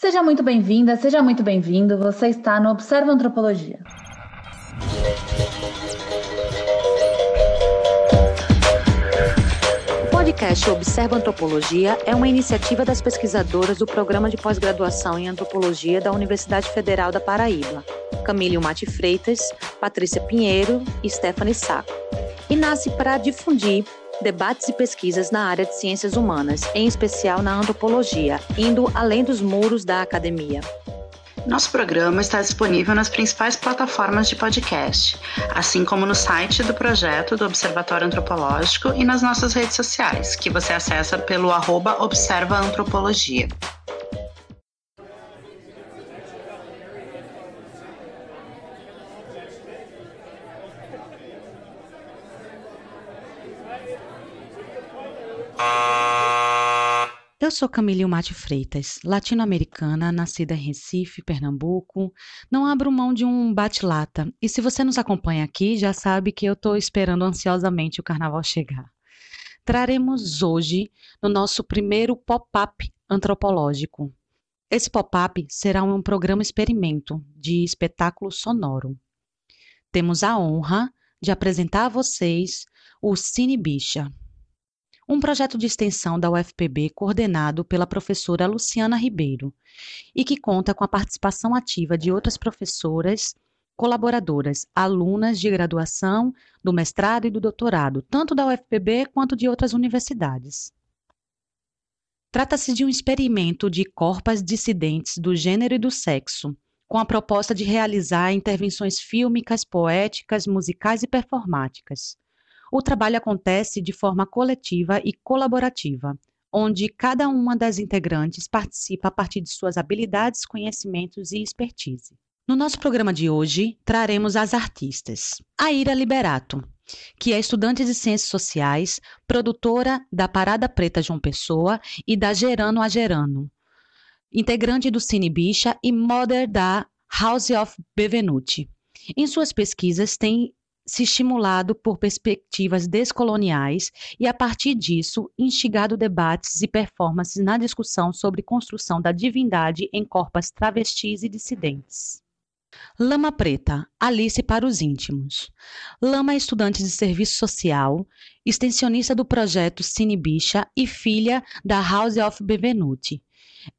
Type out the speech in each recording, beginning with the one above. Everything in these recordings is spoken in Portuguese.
Seja muito bem-vinda, seja muito bem-vindo. Você está no Observa Antropologia. O podcast Observa Antropologia é uma iniciativa das pesquisadoras do Programa de Pós-Graduação em Antropologia da Universidade Federal da Paraíba, Camille Mate Freitas, Patrícia Pinheiro e Stephanie Saco, e nasce para difundir debates e pesquisas na área de ciências humanas, em especial na antropologia, indo além dos muros da academia. Nosso programa está disponível nas principais plataformas de podcast, assim como no site do projeto do Observatório Antropológico e nas nossas redes sociais, que você acessa pelo arroba Observa Antropologia. Eu sou Camille Mate Freitas, latino-americana, nascida em Recife, Pernambuco. Não abro mão de um bate-lata. E se você nos acompanha aqui, já sabe que eu estou esperando ansiosamente o carnaval chegar. Traremos hoje no nosso primeiro pop-up antropológico. Esse pop-up será um programa experimento de espetáculo sonoro. Temos a honra de apresentar a vocês o Cine Bicha um projeto de extensão da UFPB coordenado pela professora Luciana Ribeiro e que conta com a participação ativa de outras professoras, colaboradoras, alunas de graduação, do mestrado e do doutorado, tanto da UFPB quanto de outras universidades. Trata-se de um experimento de corpas dissidentes do gênero e do sexo, com a proposta de realizar intervenções fílmicas, poéticas, musicais e performáticas o trabalho acontece de forma coletiva e colaborativa, onde cada uma das integrantes participa a partir de suas habilidades, conhecimentos e expertise. No nosso programa de hoje, traremos as artistas. A Ira Liberato, que é estudante de Ciências Sociais, produtora da Parada Preta João Pessoa e da Gerano a Gerano, integrante do Cine Bicha e modder da House of Bevenuti. Em suas pesquisas, tem se estimulado por perspectivas descoloniais e, a partir disso, instigado debates e performances na discussão sobre construção da divindade em corpos travestis e dissidentes. Lama Preta, Alice para os íntimos. Lama é estudante de serviço social, extensionista do projeto Cine Bicha e filha da House of Bevenuti.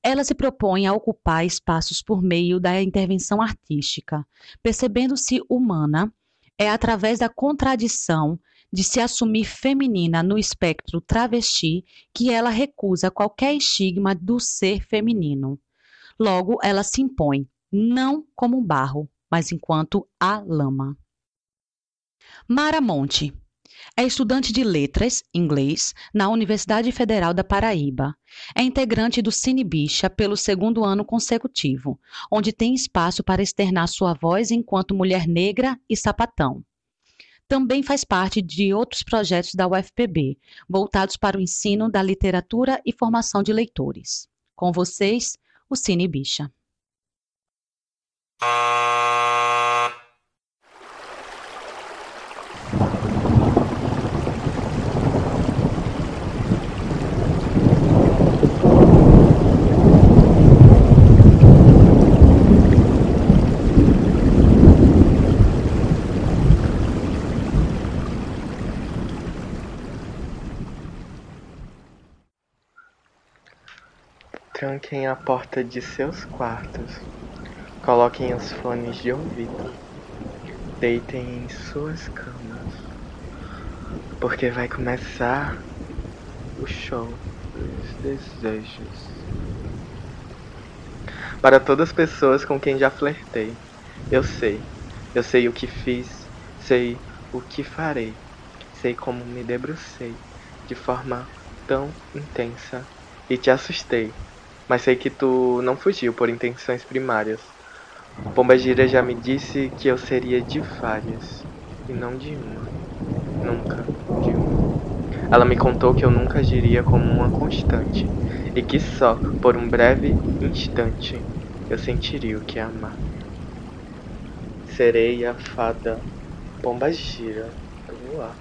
Ela se propõe a ocupar espaços por meio da intervenção artística, percebendo-se humana é através da contradição de se assumir feminina no espectro travesti que ela recusa qualquer estigma do ser feminino. Logo, ela se impõe, não como um barro, mas enquanto a lama. Mara Monte é estudante de letras, inglês, na Universidade Federal da Paraíba. É integrante do Cine Bicha pelo segundo ano consecutivo, onde tem espaço para externar sua voz enquanto mulher negra e sapatão. Também faz parte de outros projetos da UFPB, voltados para o ensino da literatura e formação de leitores. Com vocês, o Cine Bicha. Tranquem a porta de seus quartos. Coloquem os fones de ouvido. Deitem em suas camas. Porque vai começar o show dos desejos. Para todas as pessoas com quem já flertei, eu sei. Eu sei o que fiz, sei o que farei, sei como me debrucei de forma tão intensa e te assustei mas sei que tu não fugiu por intenções primárias. Pomba Gira já me disse que eu seria de várias, e não de uma. Nunca de uma. Ela me contou que eu nunca agiria como uma constante, e que só por um breve instante eu sentiria o que é amar. Sereia, fada, pomba gira do luar.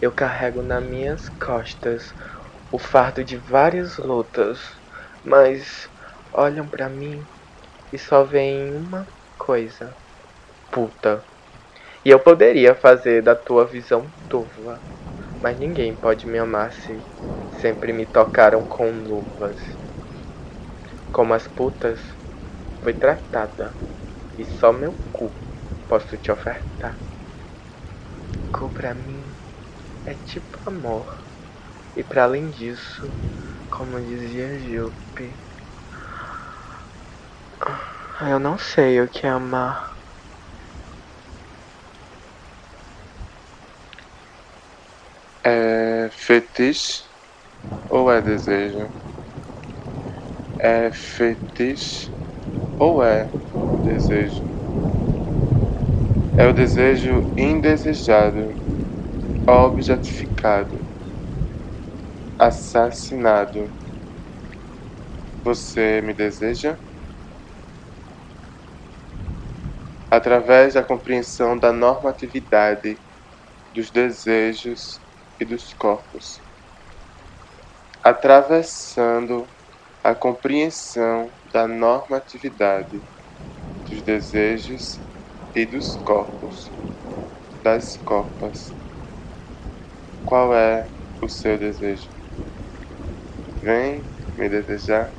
Eu carrego nas minhas costas o fardo de várias lutas mas olham para mim e só veem uma coisa: puta. E eu poderia fazer da tua visão turva, mas ninguém pode me amar se sempre me tocaram com luvas. Como as putas, foi tratada, e só meu cu posso te ofertar. Cu pra mim é tipo amor, e para além disso, como dizia Jupe, eu não sei o que é amar. É fetiche ou é desejo? É fetiche ou é desejo? É o desejo indesejado, objetificado, assassinado. Você me deseja? Através da compreensão da normatividade dos desejos e dos corpos, atravessando a compreensão da normatividade dos desejos e dos corpos, das copas. Qual é o seu desejo? Vem me desejar?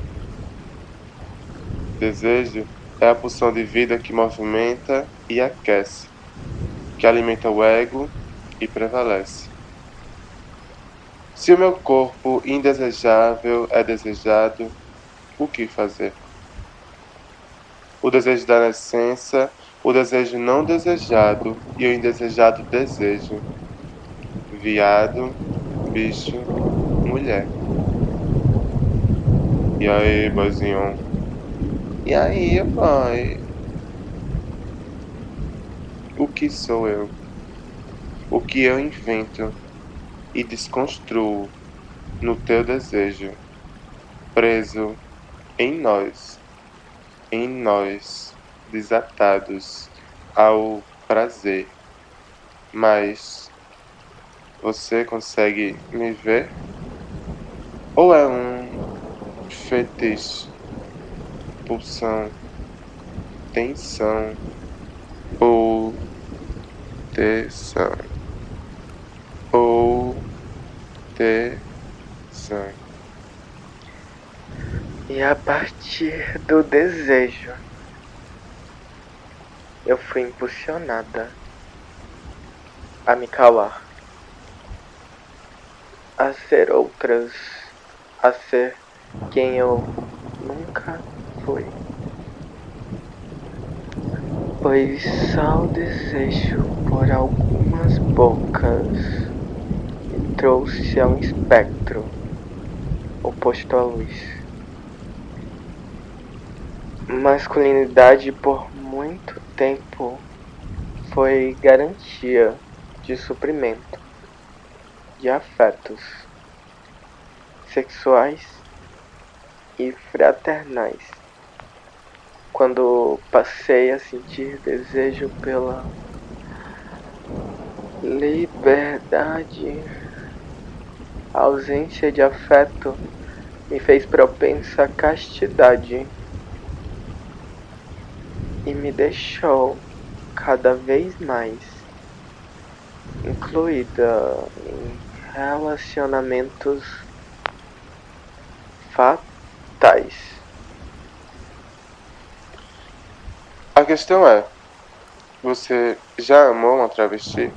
Desejo é a pulsão de vida que movimenta e aquece, que alimenta o ego e prevalece. Se o meu corpo indesejável é desejado, o que fazer? O desejo da nascença, o desejo não desejado e o indesejado desejo. Viado, bicho, mulher. E aí, boizinho? E aí, pai? O que sou eu? O que eu invento? e desconstruo no teu desejo, preso em nós, em nós, desatados ao prazer. Mas você consegue me ver? Ou é um fetiche, pulsão, tensão ou tensão? Ou tesão. E a partir do desejo, eu fui impulsionada a me calar, a ser outras, a ser quem eu nunca fui. Pois só o desejo por algumas bocas trouxe a um espectro oposto à luz. Masculinidade por muito tempo foi garantia de suprimento de afetos sexuais e fraternais. Quando passei a sentir desejo pela liberdade a ausência de afeto me fez propensa à castidade e me deixou cada vez mais incluída em relacionamentos A questão é: você já amou uma travesti?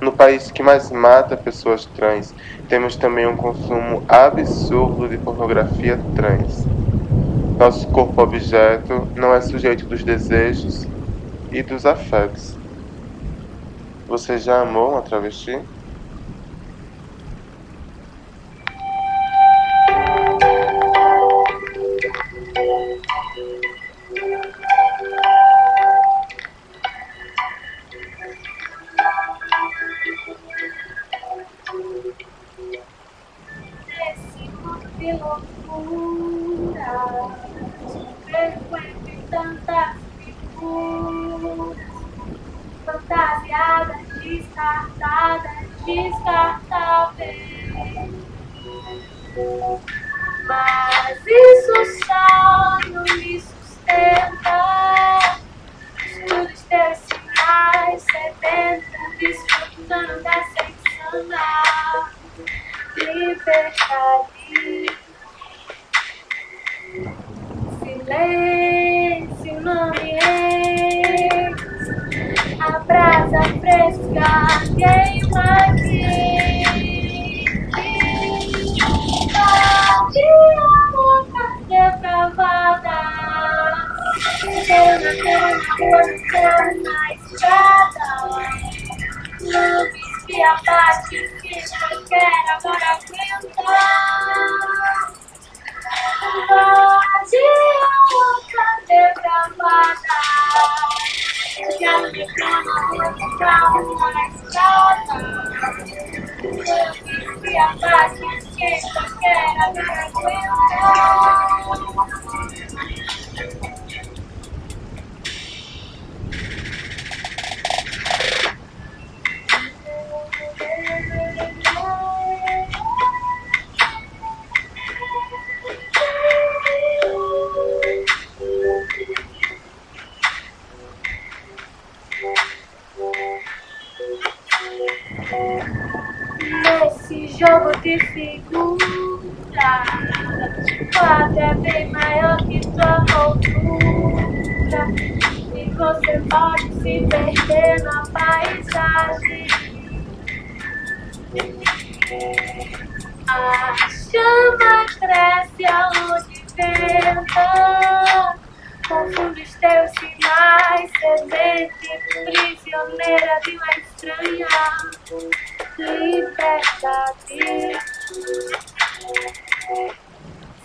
No país que mais mata pessoas trans, temos também um consumo absurdo de pornografia trans. Nosso corpo objeto não é sujeito dos desejos e dos afetos. Você já amou uma travesti? frequente tantas figuras fantasiadas, descartadas, descartáveis. Mas isso só não me sustenta. Estudos terciários, sedentas, desfrutando da sensação liberdade. Na cama, na estrada. A chama cresce aonde venta. Confunde os teus sinais, sedente, prisioneira de uma estranha liberdade.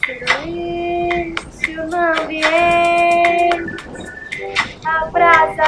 Silêncio no ambiente, a brasa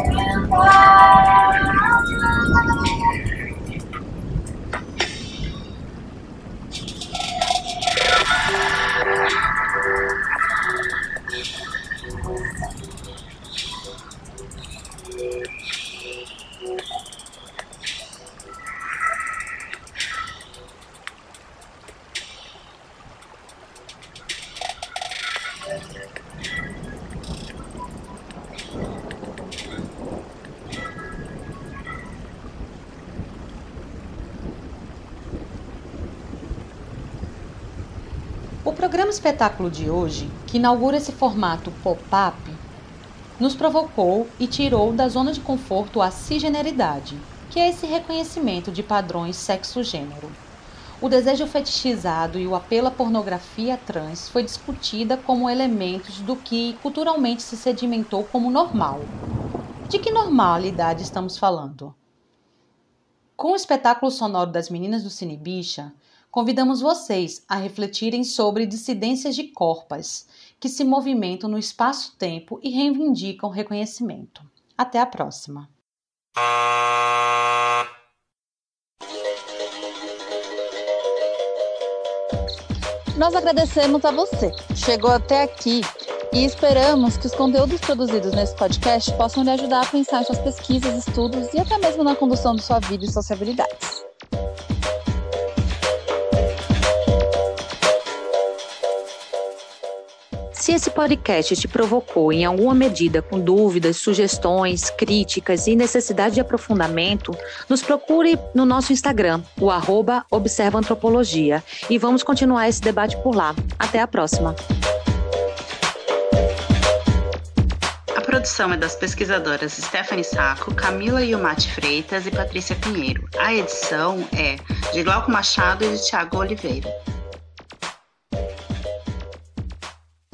programa espetáculo de hoje, que inaugura esse formato pop-up, nos provocou e tirou da zona de conforto a cisgeneridade, que é esse reconhecimento de padrões sexo-gênero. O desejo fetichizado e o apelo à pornografia trans foi discutida como elementos do que culturalmente se sedimentou como normal. De que normalidade estamos falando? Com o espetáculo sonoro das meninas do Cine Bicha, convidamos vocês a refletirem sobre dissidências de corpas que se movimentam no espaço-tempo e reivindicam reconhecimento. Até a próxima! Nós agradecemos a você que chegou até aqui e esperamos que os conteúdos produzidos nesse podcast possam lhe ajudar a pensar em suas pesquisas, estudos e até mesmo na condução de sua vida e sociabilidades. Se esse podcast te provocou em alguma medida com dúvidas, sugestões, críticas e necessidade de aprofundamento, nos procure no nosso Instagram, o arroba Observa Antropologia, e vamos continuar esse debate por lá. Até a próxima! A produção é das pesquisadoras Stephanie Saco, Camila Yumati Freitas e Patrícia Pinheiro. A edição é de Glauco Machado e de Tiago Oliveira.